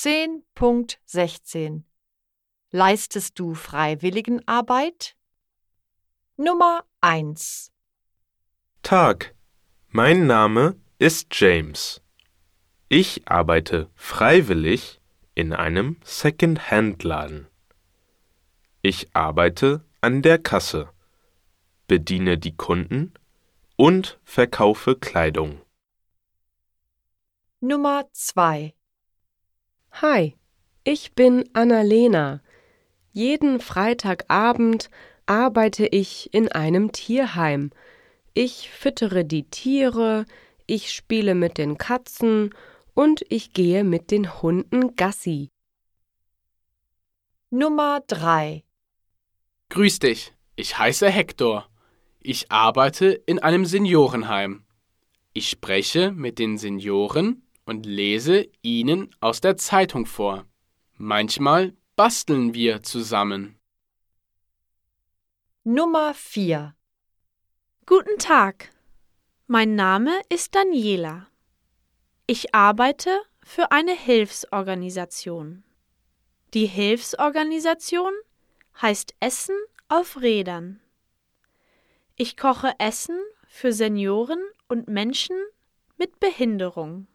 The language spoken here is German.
10.16 Leistest du Freiwilligenarbeit? Nummer 1 Tag, mein Name ist James. Ich arbeite freiwillig in einem Second-Hand-Laden. Ich arbeite an der Kasse, bediene die Kunden und verkaufe Kleidung. Nummer 2 Hi, ich bin Annalena. Jeden Freitagabend arbeite ich in einem Tierheim. Ich füttere die Tiere, ich spiele mit den Katzen und ich gehe mit den Hunden Gassi. Nummer 3 Grüß dich, ich heiße Hector. Ich arbeite in einem Seniorenheim. Ich spreche mit den Senioren und lese ihnen aus der Zeitung vor. Manchmal basteln wir zusammen. Nummer 4 Guten Tag, mein Name ist Daniela. Ich arbeite für eine Hilfsorganisation. Die Hilfsorganisation heißt Essen auf Rädern. Ich koche Essen für Senioren und Menschen mit Behinderung.